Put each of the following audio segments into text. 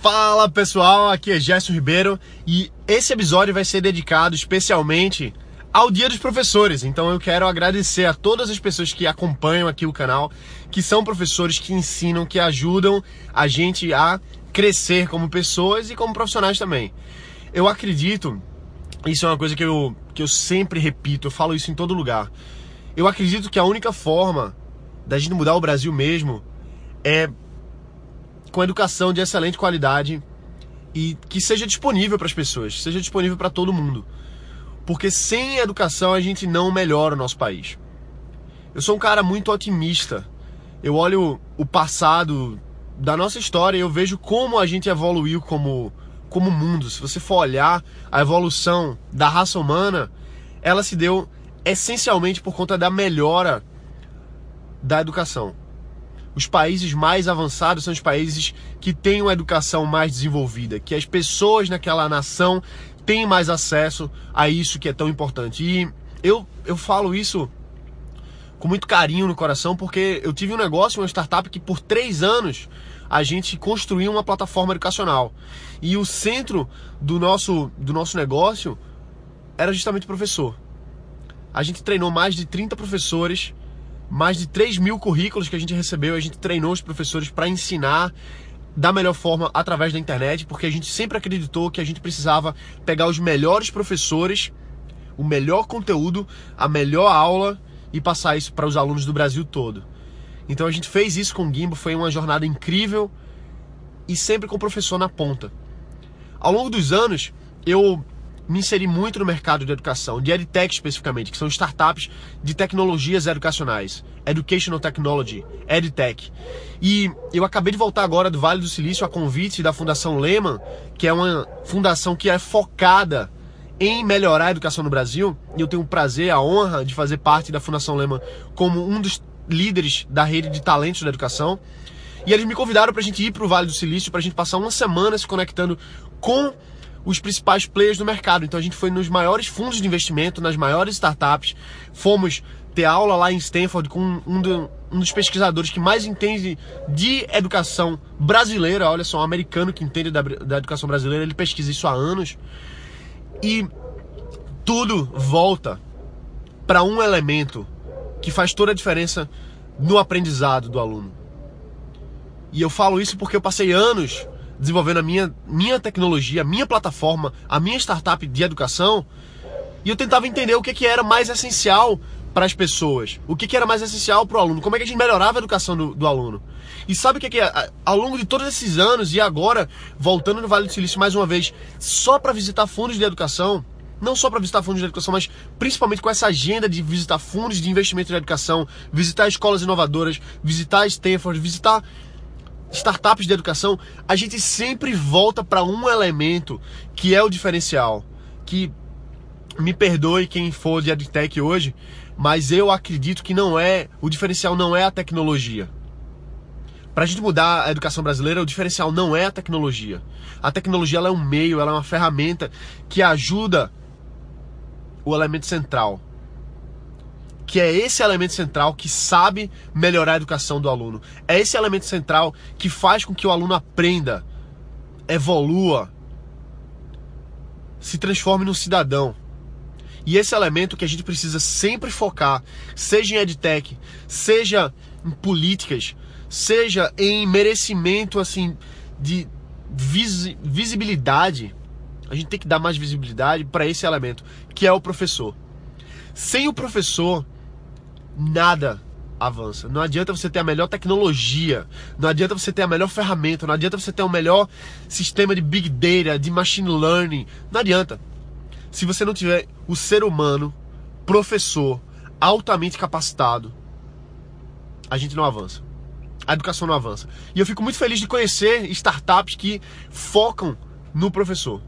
Fala pessoal, aqui é Gerson Ribeiro e esse episódio vai ser dedicado especialmente ao Dia dos Professores. Então eu quero agradecer a todas as pessoas que acompanham aqui o canal, que são professores que ensinam, que ajudam a gente a crescer como pessoas e como profissionais também. Eu acredito, isso é uma coisa que eu, que eu sempre repito, eu falo isso em todo lugar. Eu acredito que a única forma da gente mudar o Brasil mesmo é com educação de excelente qualidade e que seja disponível para as pessoas, seja disponível para todo mundo. Porque sem educação a gente não melhora o nosso país. Eu sou um cara muito otimista. Eu olho o passado da nossa história e eu vejo como a gente evoluiu como, como mundo. Se você for olhar a evolução da raça humana, ela se deu essencialmente por conta da melhora da educação. Os países mais avançados são os países que têm uma educação mais desenvolvida, que as pessoas naquela nação têm mais acesso a isso que é tão importante. E eu, eu falo isso com muito carinho no coração, porque eu tive um negócio, uma startup que por três anos a gente construiu uma plataforma educacional. E o centro do nosso, do nosso negócio era justamente o professor. A gente treinou mais de 30 professores mais de 3 mil currículos que a gente recebeu, a gente treinou os professores para ensinar da melhor forma através da internet, porque a gente sempre acreditou que a gente precisava pegar os melhores professores, o melhor conteúdo, a melhor aula e passar isso para os alunos do Brasil todo. Então a gente fez isso com o Gimbo, foi uma jornada incrível e sempre com o professor na ponta. Ao longo dos anos, eu me inseri muito no mercado de educação, de EdTech especificamente, que são startups de tecnologias educacionais, Educational Technology, EdTech. E eu acabei de voltar agora do Vale do Silício a convite da Fundação Lehman, que é uma fundação que é focada em melhorar a educação no Brasil, e eu tenho o prazer, a honra de fazer parte da Fundação Lehman como um dos líderes da rede de talentos da educação. E eles me convidaram para a gente ir para o Vale do Silício, para a gente passar uma semana se conectando com os principais players do mercado. Então a gente foi nos maiores fundos de investimento, nas maiores startups, fomos ter aula lá em Stanford com um, do, um dos pesquisadores que mais entende de educação brasileira. Olha só, um americano que entende da, da educação brasileira, ele pesquisa isso há anos. E tudo volta para um elemento que faz toda a diferença no aprendizado do aluno. E eu falo isso porque eu passei anos desenvolvendo a minha, minha tecnologia, a minha plataforma, a minha startup de educação, e eu tentava entender o que, que era mais essencial para as pessoas, o que, que era mais essencial para o aluno, como é que a gente melhorava a educação do, do aluno. E sabe o que, que é? Ao longo de todos esses anos e agora, voltando no Vale do Silício mais uma vez, só para visitar fundos de educação, não só para visitar fundos de educação, mas principalmente com essa agenda de visitar fundos de investimento em educação, visitar escolas inovadoras, visitar Stanford, visitar startups de educação, a gente sempre volta para um elemento que é o diferencial. Que me perdoe quem for de EdTech hoje, mas eu acredito que não é, o diferencial não é a tecnologia. Para a gente mudar a educação brasileira, o diferencial não é a tecnologia. A tecnologia é um meio, ela é uma ferramenta que ajuda o elemento central, que é esse elemento central que sabe melhorar a educação do aluno. É esse elemento central que faz com que o aluno aprenda, evolua, se transforme num cidadão. E esse elemento que a gente precisa sempre focar, seja em edtech, seja em políticas, seja em merecimento assim de vis visibilidade, a gente tem que dar mais visibilidade para esse elemento, que é o professor. Sem o professor, nada avança. Não adianta você ter a melhor tecnologia, não adianta você ter a melhor ferramenta, não adianta você ter o melhor sistema de big data, de machine learning, não adianta. Se você não tiver o ser humano, professor, altamente capacitado, a gente não avança. A educação não avança. E eu fico muito feliz de conhecer startups que focam no professor.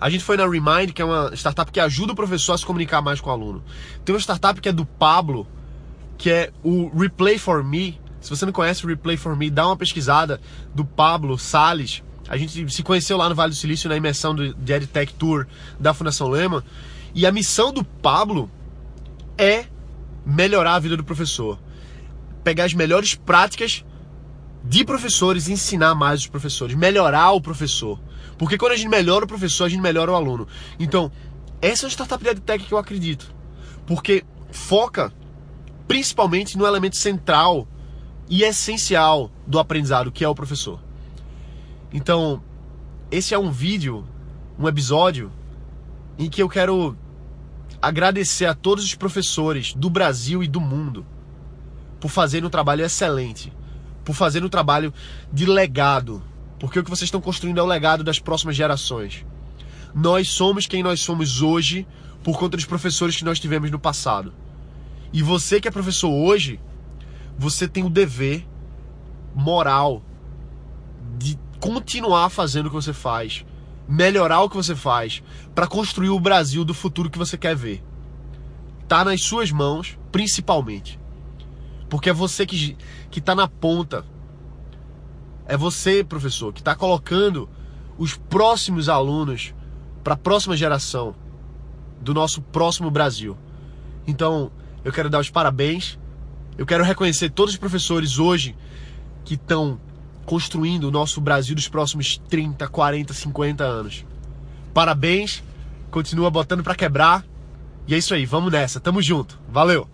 A gente foi na Remind, que é uma startup que ajuda o professor a se comunicar mais com o aluno. Tem uma startup que é do Pablo, que é o Replay for Me. Se você não conhece o Replay for Me, dá uma pesquisada do Pablo Sales. A gente se conheceu lá no Vale do Silício na imersão do de EdTech Tour da Fundação Lema. E a missão do Pablo é melhorar a vida do professor. Pegar as melhores práticas de professores ensinar mais os professores, melhorar o professor. Porque quando a gente melhora o professor, a gente melhora o aluno. Então, essa é uma startup de EdTech que eu acredito. Porque foca principalmente no elemento central e essencial do aprendizado, que é o professor. Então, esse é um vídeo, um episódio em que eu quero agradecer a todos os professores do Brasil e do mundo por fazerem um trabalho excelente, por fazerem um trabalho de legado, porque o que vocês estão construindo é o legado das próximas gerações. Nós somos quem nós somos hoje por conta dos professores que nós tivemos no passado. E você que é professor hoje, você tem o dever moral de continuar fazendo o que você faz, melhorar o que você faz, para construir o Brasil do futuro que você quer ver. Tá nas suas mãos, principalmente. Porque é você que, que tá na ponta. É você, professor, que está colocando os próximos alunos para a próxima geração do nosso próximo Brasil. Então, eu quero dar os parabéns. Eu quero reconhecer todos os professores hoje que estão construindo o nosso Brasil dos próximos 30, 40, 50 anos. Parabéns, continua botando para quebrar. E é isso aí, vamos nessa, tamo junto. Valeu.